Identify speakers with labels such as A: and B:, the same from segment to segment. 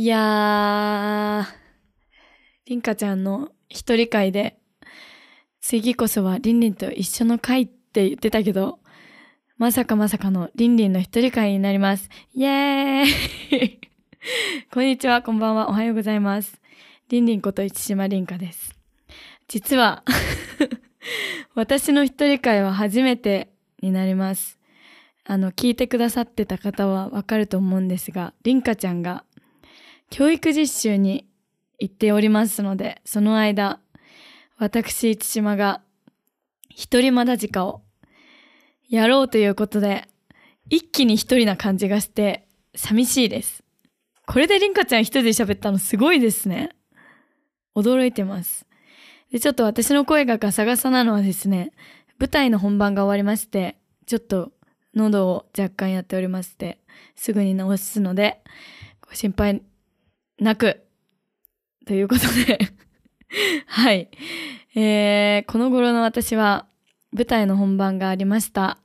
A: いやー、りんかちゃんの一人会で、次こそはりんりんと一緒の会って言ってたけど、まさかまさかのりんりんの一人会になります。イエーイ こんにちは、こんばんは、おはようございます。りんりんこと市島りんかです。実は 私の一人会は初めてになります。あの、聞いてくださってた方はわかると思うんですが、りんかちゃんが教育実習に行っておりますので、その間、私、市島が一人まだ時間をやろうということで、一気に一人な感じがして寂しいです。これでりんかちゃん一人で喋ったのすごいですね。驚いてます。で、ちょっと私の声がガサガサなのはですね、舞台の本番が終わりまして、ちょっと喉を若干やっておりまして、すぐに治すので、ご心配なく、ということで はい。えー、この頃の私は舞台の本番がありました。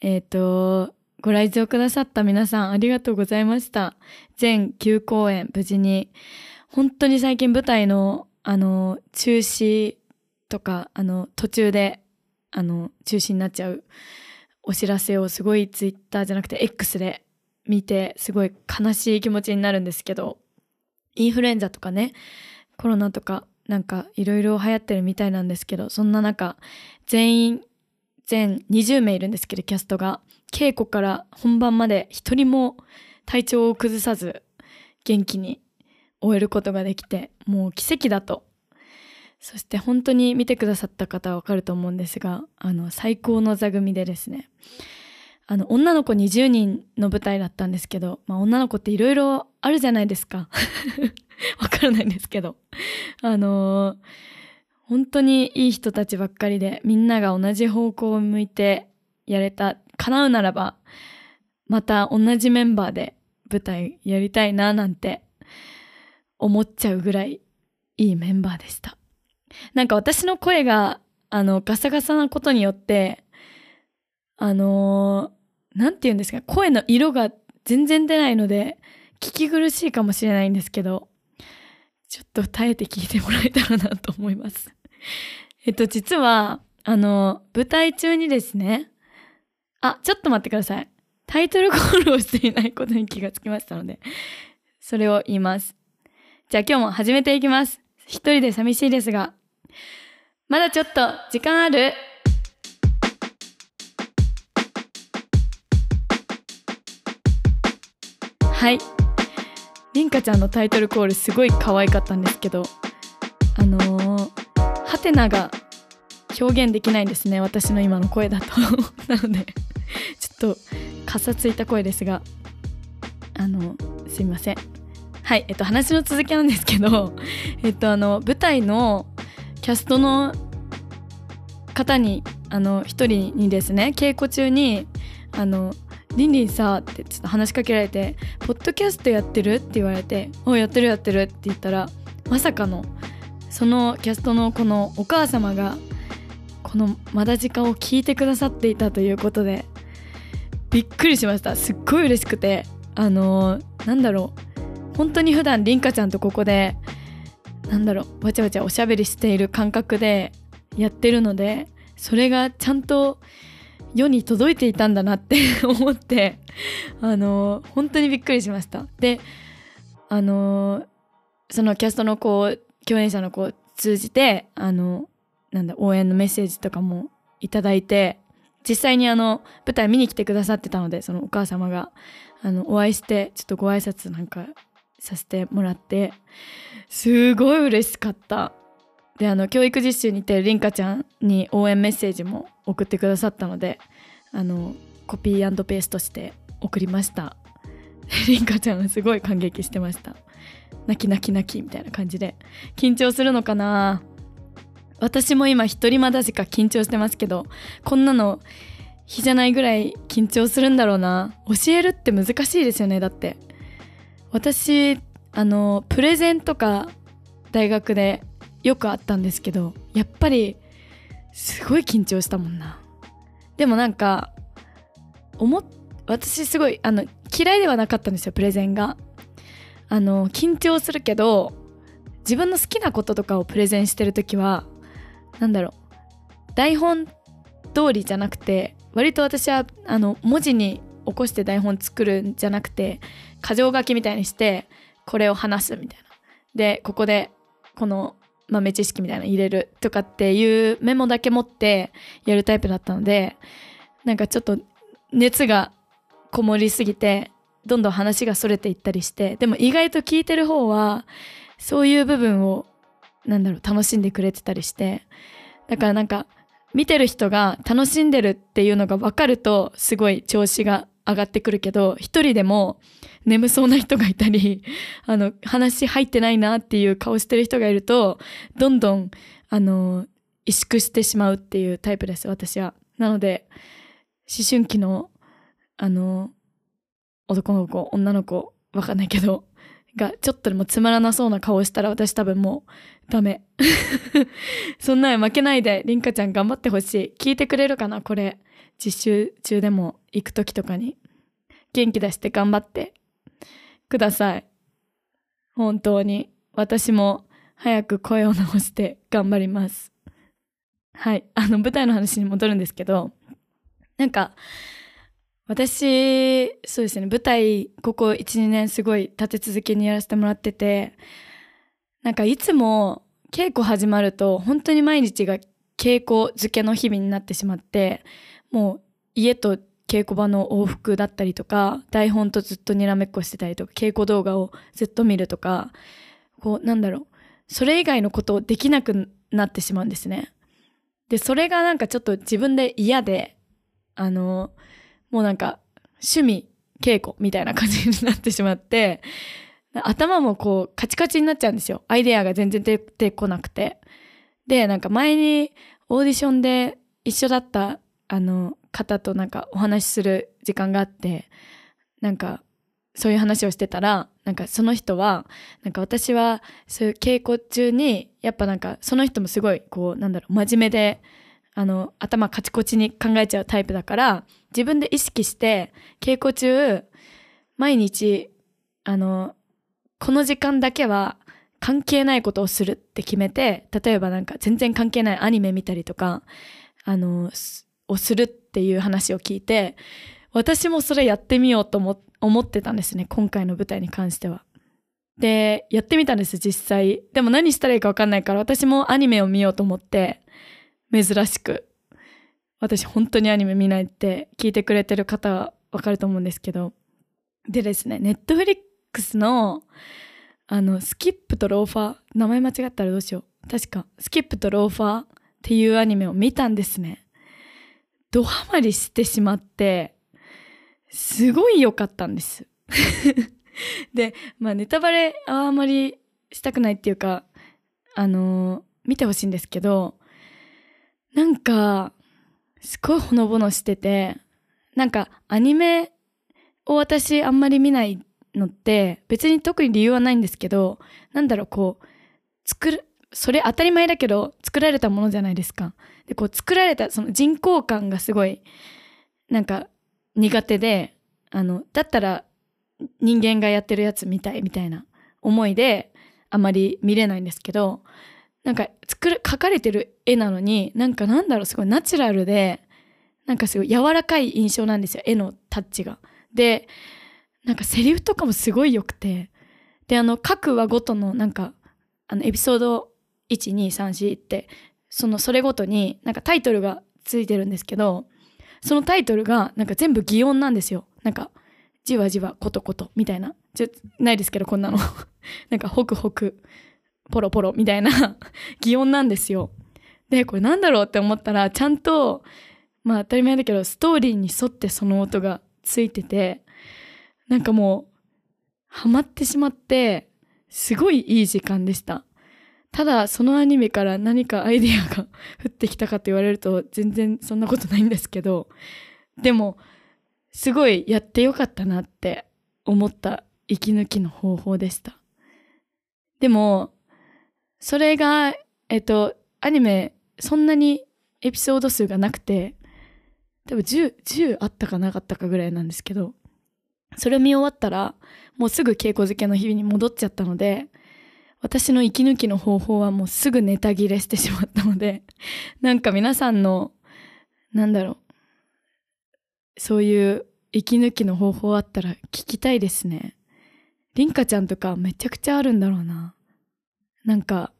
A: えっ、ー、と、ご来場くださった皆さんありがとうございました。全9公演無事に。本当に最近舞台の、あの、中止とか、あの、途中で、あの、中止になっちゃうお知らせをすごいツイッターじゃなくて X で見て、すごい悲しい気持ちになるんですけど、インフルエンザとかね、コロナとか、なんかいろいろ流行ってるみたいなんですけど、そんな中、全員、全20名いるんですけど、キャストが、稽古から本番まで一人も体調を崩さず、元気に終えることができて、もう奇跡だと。そして本当に見てくださった方はわかると思うんですが、あの、最高の座組でですね、あの、女の子20人の舞台だったんですけど、まあ女の子っていろいろあるじゃないですか。わからないんですけど。あのー、本当にいい人たちばっかりで、みんなが同じ方向を向いてやれた、叶うならば、また同じメンバーで舞台やりたいななんて思っちゃうぐらいいいメンバーでした。なんか私の声が、あの、ガサガサなことによって、あのー、なんて言うんですか、声の色が全然出ないので、聞き苦しいかもしれないんですけど、ちょっと耐えて聞いてもらえたらなと思います。えっと、実は、あの、舞台中にですね、あ、ちょっと待ってください。タイトルコールをしていないことに気がつきましたので、それを言います。じゃあ今日も始めていきます。一人で寂しいですが、まだちょっと時間ある？はい。りんかちゃんのタイトルコールすごい可愛かったんですけどあのー、ハテナが表現できないんですね私の今の声だと。なのでちょっとかさついた声ですがあのすいません。はいえっと話の続きなんですけど えっとあの舞台のキャストの方にあの一人にですね稽古中にあのリンリンさってちょっと話しかけられて「ポッドキャストやってる?」って言われて「おやってるやってる」って言ったらまさかのそのキャストのこのお母様がこの「まだ時間」を聞いてくださっていたということでびっくりしましたすっごい嬉しくてあのー、なんだろう本当に普段りんかちゃんとここでなんだろうわちゃわちゃおしゃべりしている感覚でやってるのでそれがちゃんと世に届いていたんだなって 思ってあの本当にびっくりしました。であのそのキャストのこう共演者の子を通じてあのなんだ応援のメッセージとかもいただいて実際にあの舞台見に来てくださってたのでそのお母様があのお会いしてちょっとご挨拶なんかさせてもらってすごい嬉しかった。であの教育実習に行ってるりんかちゃんに応援メッセージも送ってくださったのであのコピーペーストして送りました。りんかちゃんすごい感激してました。泣き泣き泣きみたいな感じで。緊張するのかな？私も今一人まだしか緊張してますけどこんなの日じゃないぐらい緊張するんだろうな。教えるって難しいですよねだって。私あのプレゼンとか大学でよくあったんですけどやっぱりすごい緊張したもんな。でもなんか思っ私すごいあの嫌いではなかったんですよプレゼンが。あの緊張するけど自分の好きなこととかをプレゼンしてる時はなんだろう台本通りじゃなくて割と私はあの文字に起こして台本作るんじゃなくて箇条書きみたいにしてこれを話すみたいな。でここでこの豆知識みたいなの入れるとかっていうメモだけ持ってやるタイプだったのでなんかちょっと熱がこもりすぎてどんどん話がそれていったりしてでも意外と聞いてる方はそういう部分をなんだろう楽しんでくれてたりしてだからなんか見てる人が楽しんでるっていうのが分かるとすごい調子が上がってくるけど一人でも眠そうな人がいたり あの話入ってないなっていう顔してる人がいるとどんどんあの萎縮してしまうっていうタイプです私は。なので思春期のあの男の子女の子わかんないけどがちょっとでもつまらなそうな顔したら私多分もうダメ。そんなん負けないでりんかちゃん頑張ってほしい。聞いてくれるかなこれ。実習中でも行く時とかに元気出して頑張ってください。本当に私も早く声を直して頑張ります。はい。あの舞台の話に戻るんですけどなんか私そうですね舞台ここ12年すごい立て続けにやらせてもらっててなんかいつも稽古始まると本当に毎日が稽古漬けの日々になってしまってもう家と稽古場の往復だったりとか台本とずっとにらめっこしてたりとか稽古動画をずっと見るとかこうなんだろう。それ以外のことをできなくなってしまうんですね。でそれがなんかちょっと自分で嫌であのもうなんか趣味稽古みたいな感じになってしまって頭もこうカチカチになっちゃうんですよ。アイデアが全然出てこなくて。でなんか前にオーディションで一緒だったあの方となんかお話しする時間があってなんかそういう話をしてたらなんかその人はなんか私はそういう稽古中にやっぱなんかその人もすごいこうなんだろう真面目であの頭カチコチに考えちゃうタイプだから自分で意識して稽古中毎日あのこの時間だけは関係ないことをするって決めて例えばなんか全然関係ないアニメ見たりとかあのをするっていう話を聞いて私もそれやってみようと思思ってたんですね今回の舞台に関しては。でやってみたんです実際。でも何したらいいか分かんないから私もアニメを見ようと思って珍しく。私本当にアニメ見ないって聞いてくれてる方はわかると思うんですけど。でですねネットフリックスのあのスキップとローファー名前間違ったらどうしよう。確かスキップとローファーっていうアニメを見たんですね。ドハマりしてしまってすごい良かったんです。でまあネタバレはあまりしたくないっていうかあのー、見てほしいんですけどなんか、すごいほのぼのしてて、なんかアニメを私あんまり見ないのって別に特に理由はないんですけど、なんだろう、こう、作る、それ当たり前だけど作られたものじゃないですか。で、こう作られたその人工感がすごい、なんか苦手で、あの、だったら人間がやってるやつ見たいみたいな思いであまり見れないんですけど、なんか作る描かれてる絵なのになんかなんだろうすごいナチュラルでなんかすごい柔らかい印象なんですよ絵のタッチが。でなんかセリフとかもすごい良くてであの各話ごとのなんかあのエピソード1234ってそのそれごとになんかタイトルがついてるんですけどそのタイトルがなんか全部擬音なんですよ。なんかじわじわことことみたいな。ちょないですけどこんなの なんかホクホクポロポロみたいな 擬音なんですよ。で、これなんだろうって思ったら、ちゃんと、まあ当たり前だけど、ストーリーに沿ってその音がついてて、なんかもう、ハマってしまって、すごいいい時間でした。ただ、そのアニメから何かアイディアが降ってきたかと言われると、全然そんなことないんですけど、でも、すごいやってよかったなって思った息抜きの方法でした。でも、それが、えっと、アニメ、そんなにエピソード数がなくて、多分10、10あったかなかったかぐらいなんですけど、それ見終わったら、もうすぐ稽古漬けの日々に戻っちゃったので、私の息抜きの方法はもうすぐネタ切れしてしまったので、なんか皆さんの、なんだろう、そういう息抜きの方法あったら聞きたいですね。りんかちゃんとかめちゃくちゃあるんだろうな。なんか、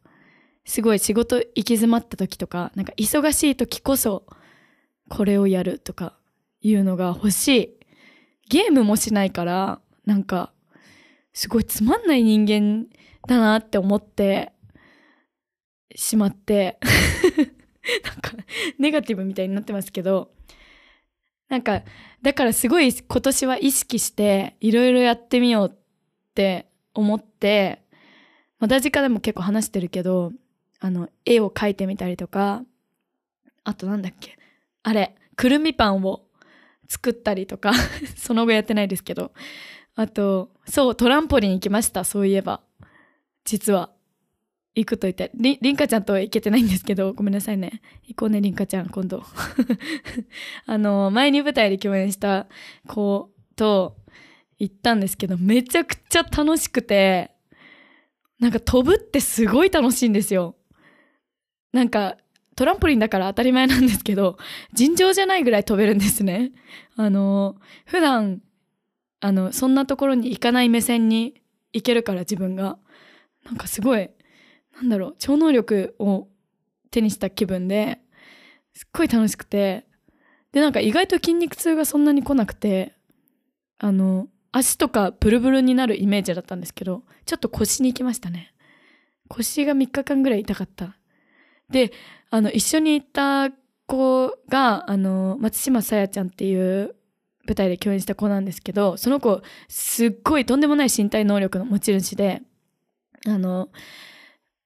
A: すごい仕事行き詰まった時とか、なんか忙しい時こそこれをやるとかいうのが欲しい。ゲームもしないから、なんか、すごいつまんない人間だなって思ってしまって。なんかネガティブみたいになってますけど、なんか、だからすごい今年は意識していろいろやってみようって思って、まあ、ラジカでも結構話してるけど、あの、絵を描いてみたりとか、あとなんだっけ、あれ、くるみパンを作ったりとか その後やってないですけど、あと、そう、トランポリン行きました、そういえば。実は。行くと言って。り、りんかちゃんとは行けてないんですけど、ごめんなさいね。行こうね、りんかちゃん、今度。あの、前に舞台で共演した子と行ったんですけど、めちゃくちゃ楽しくて、なんか飛ぶってすごい楽しいんですよ。なんか、トランポリンだから当たり前なんですけど、尋常じゃないぐらい飛べるんですね。あの、普段、あの、そんなところに行かない目線に行けるから自分が。なんかすごい、なんだろう、超能力を手にした気分で、すっごい楽しくて、で、なんか意外と筋肉痛がそんなに来なくて、あの、足とかブルブルになるイメージだったんですけど、ちょっと腰に行きましたね。腰が3日間ぐらい痛かった。で、あの、一緒に行った子が、あの、松島さやちゃんっていう舞台で共演した子なんですけど、その子、すっごいとんでもない身体能力の持ち主で、あの、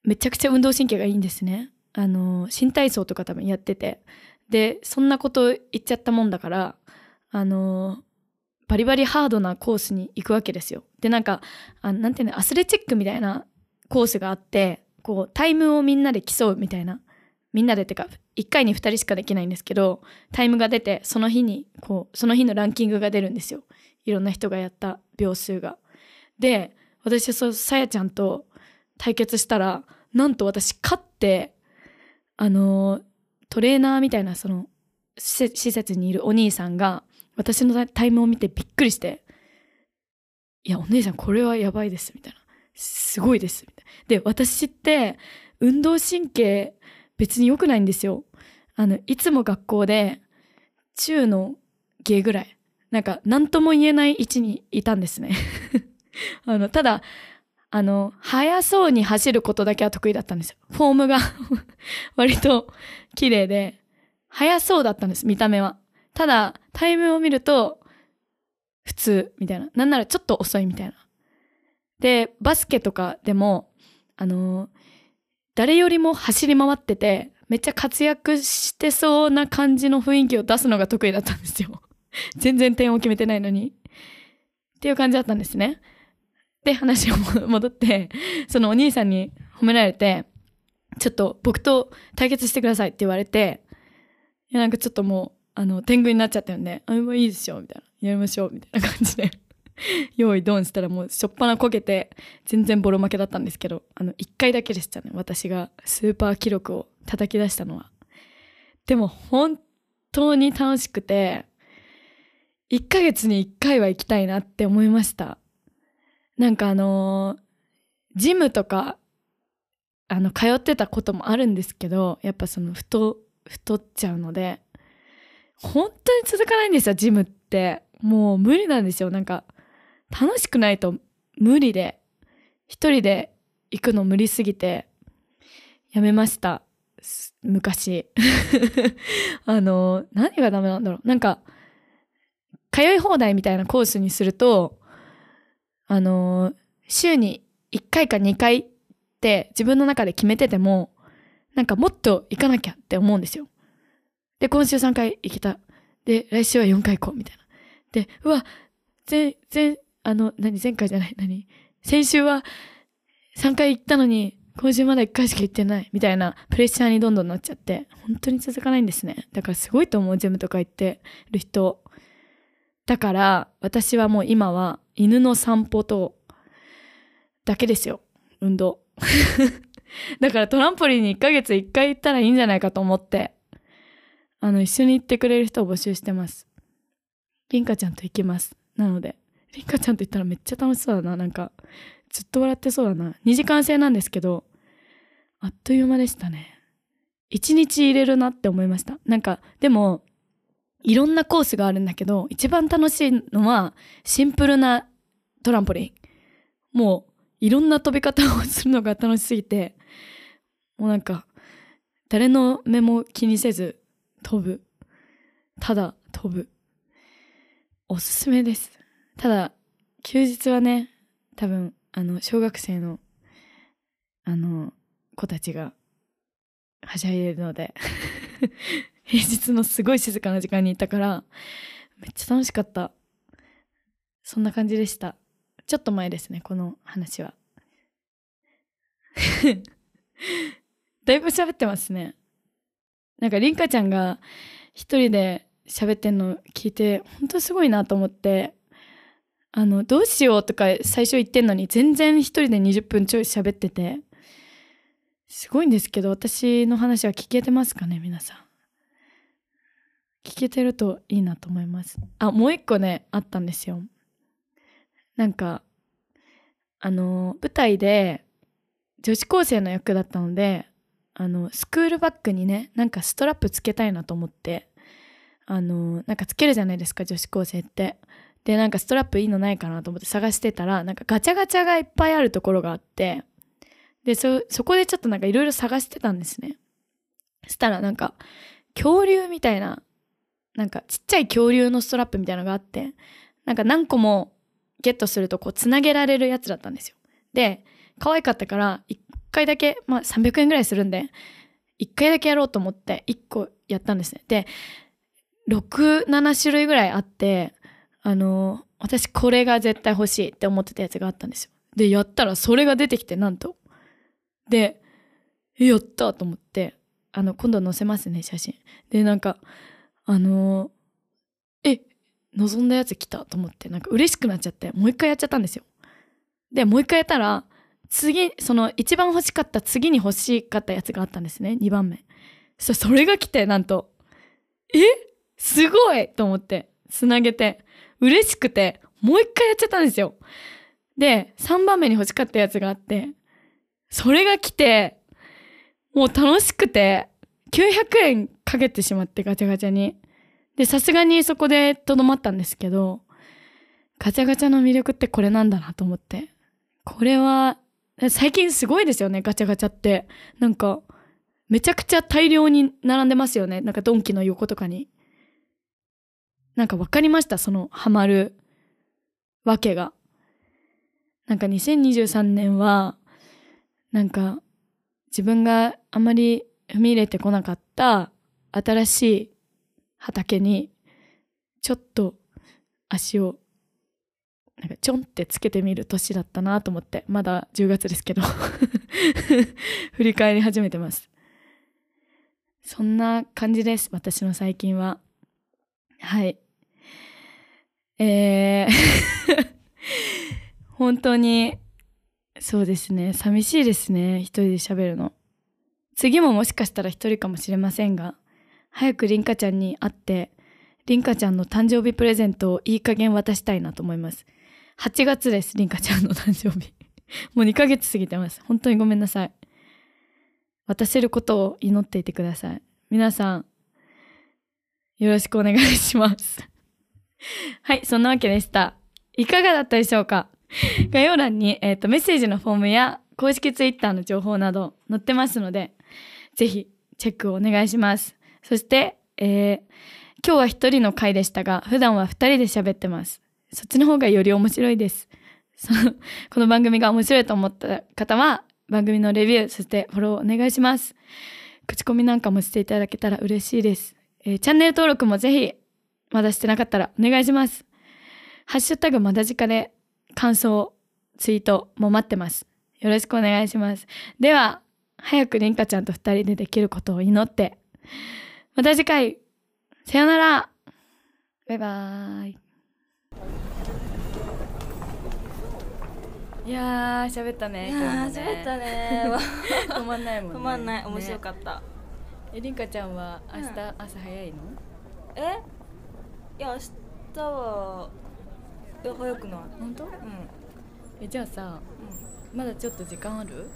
A: めちゃくちゃ運動神経がいいんですね。あの、新体操とか多分やってて。で、そんなこと言っちゃったもんだから、あの、バリバリハードなコースに行くわけですよ。で、なんか、あなんていうの、アスレチックみたいなコースがあって、こう、タイムをみんなで競うみたいな。みんなでってか、1回に2人しかできないんですけど、タイムが出て、その日に、こう、その日のランキングが出るんですよ。いろんな人がやった秒数が。で、私はそ、さやちゃんと対決したら、なんと私勝って、あの、トレーナーみたいなその施設にいるお兄さんが私のタイムを見てびっくりして、いや、お姉さんこれはやばいです、みたいな。すごいです、みたいな。で、私って運動神経別に良くないんですよ。あの、いつも学校で中の下ぐらい、なんか何とも言えない位置にいたんですね。あの、ただ、あの、速そうに走ることだけは得意だったんですよ。フォームが 割と綺麗で、速そうだったんです、見た目は。ただ、タイムを見ると、普通、みたいな。なんならちょっと遅いみたいな。で、バスケとかでも、あの、誰よりも走り回ってて、めっちゃ活躍してそうな感じの雰囲気を出すのが得意だったんですよ。全然点を決めてないのに。っていう感じだったんですね。で、話を 戻って、そのお兄さんに褒められて、ちょっと僕と対決してくださいって言われて、いやなんかちょっともう、あの、天狗になっちゃったよね。あ、もういいですよ、みたいな。やりましょう、みたいな感じで 用意ドンしたらもうしょっぱなこけて、全然ボロ負けだったんですけど、あの、一回だけでしたね。私がスーパー記録を叩き出したのは。でも本当に楽しくて、1ヶ月に1回は行きたいなって思いました。なんかあのー、ジムとか、あの、通ってたこともあるんですけど、やっぱその、太、太っちゃうので、本当に続かないんですよ、ジムって。もう無理なんですよ。なんか、楽しくないと無理で、一人で行くの無理すぎて、やめました。昔。あの、何がダメなんだろう。なんか、通い放題みたいなコースにすると、あの、週に1回か2回って自分の中で決めてても、なんかもっと行かなきゃって思うんですよ。で、今週3回行けた。で、来週は4回行こう、みたいな。で、うわ、前、前、あの、何、前回じゃない、何？先週は3回行ったのに、今週まだ1回しか行ってない、みたいなプレッシャーにどんどんなっちゃって、本当に続かないんですね。だからすごいと思う、ジムとか行ってる人。だから私はもう今は犬の散歩とだけですよ。運動。だからトランポリンに1ヶ月1回行ったらいいんじゃないかと思って、あの、一緒に行ってくれる人を募集してます。リンカちゃんと行きます。なので、リカちゃんと行ったらめっちゃ楽しそうだな。なんか、ずっと笑ってそうだな。2時間制なんですけど、あっという間でしたね。1日入れるなって思いました。なんか、でも、いろんなコースがあるんだけど、一番楽しいのは、シンプルなトランポリン。もう、いろんな飛び方をするのが楽しすぎて、もうなんか、誰の目も気にせず飛ぶ。ただ飛ぶ。おすすめです。ただ、休日はね、多分、あの、小学生の、あの、子たちが、はしゃいでるので 平日のすごい静かな時間に行ったから、めっちゃ楽しかった。そんな感じでした。ちょっと前ですね、この話は。だいぶ喋ってますね。なんか、りんかちゃんが一人で喋ってんの聞いて、本当すごいなと思って、あの、どうしようとか最初言ってんのに、全然一人で20分ちょい喋ってて、すごいんですけど、私の話は聞けてますかね、皆さん。聞けてるといいなと思います。あ、もう一個ね、あったんですよ。なんか、あの、舞台で女子高生の役だったので、あの、スクールバッグにね、なんかストラップつけたいなと思って、あの、なんかつけるじゃないですか、女子高生って。で、なんかストラップいいのないかなと思って探してたら、なんかガチャガチャがいっぱいあるところがあって、で、そ、そこでちょっとなんかいろいろ探してたんですね。そしたらなんか、恐竜みたいな、なんかちっちゃい恐竜のストラップみたいなのがあって、なんか何個もゲットするとこうつなげられるやつだったんですよ。で、可愛かったから、一回だけ、まあ300円ぐらいするんで、一回だけやろうと思って一個やったんですね。で、6、7種類ぐらいあって、あの、私これが絶対欲しいって思ってたやつがあったんですよ。で、やったらそれが出てきて、なんと。で、やったと思って、あの、今度載せますね、写真。で、なんか、あのえ、望んだやつ来たと思って、なんか嬉しくなっちゃって、もう一回やっちゃったんですよ。で、もう一回やったら、次、その一番欲しかった次に欲しかったやつがあったんですね。2番目。そそれが来て、なんと、えすごいと思って、つなげて、嬉しくて、もう一回やっちゃったんですよ。で、3番目に欲しかったやつがあって、それが来て、もう楽しくて、900円かけてしまってガチャガチャに。で、さすがにそこでとどまったんですけど、ガチャガチャの魅力ってこれなんだなと思って。これは、最近すごいですよね、ガチャガチャって。なんか、めちゃくちゃ大量に並んでますよね。なんかドンキの横とかに。なんかわかりました、そのハマるわけが。なんか2023年は、なんか自分があまり踏み入れてこなかった新しい畑にちょっと足をなんかちょんってつけてみる年だったなと思ってまだ10月ですけど 振り返り始めてます。そんな感じです私の最近は。はい。えー 本当にそうですね寂しいですね一人で喋るの次ももしかしたら一人かもしれませんが早くりんかちゃんに会って、りんかちゃんの誕生日プレゼントをいい加減渡したいなと思います。8月です、りんかちゃんの誕生日。もう2ヶ月過ぎてます。本当にごめんなさい。渡せることを祈っていてください。皆さん、よろしくお願いします。はい、そんなわけでした。いかがだったでしょうか？概要欄に、えーと、メッセージのフォームや公式ツイッターの情報など載ってますので、ぜひチェックをお願いします。そして、えー、今日は一人の回でしたが、普段は二人で喋ってます。そっちの方がより面白いです。その、この番組が面白いと思った方は、番組のレビュー、そしてフォローお願いします。口コミなんかもしていただけたら嬉しいです。えー、チャンネル登録もぜひ、まだしてなかったらお願いします。ハッシュタグまだじかで感想、ツイートも待ってます。よろしくお願いします。では、早くりんかちゃんと二人でできることを祈って、また次回、さよならバイバーイ。いやー喋ったね。
B: いやー喋、ね、ったね。
A: 止まんないもん、ね、
B: 止まんない。面白かった。
A: ね、えりんかちゃんは明日、朝早いの？
B: え？いや明日はいや早くない？
A: 本当？
B: うん、
A: えじゃあさまだちょっと時間ある？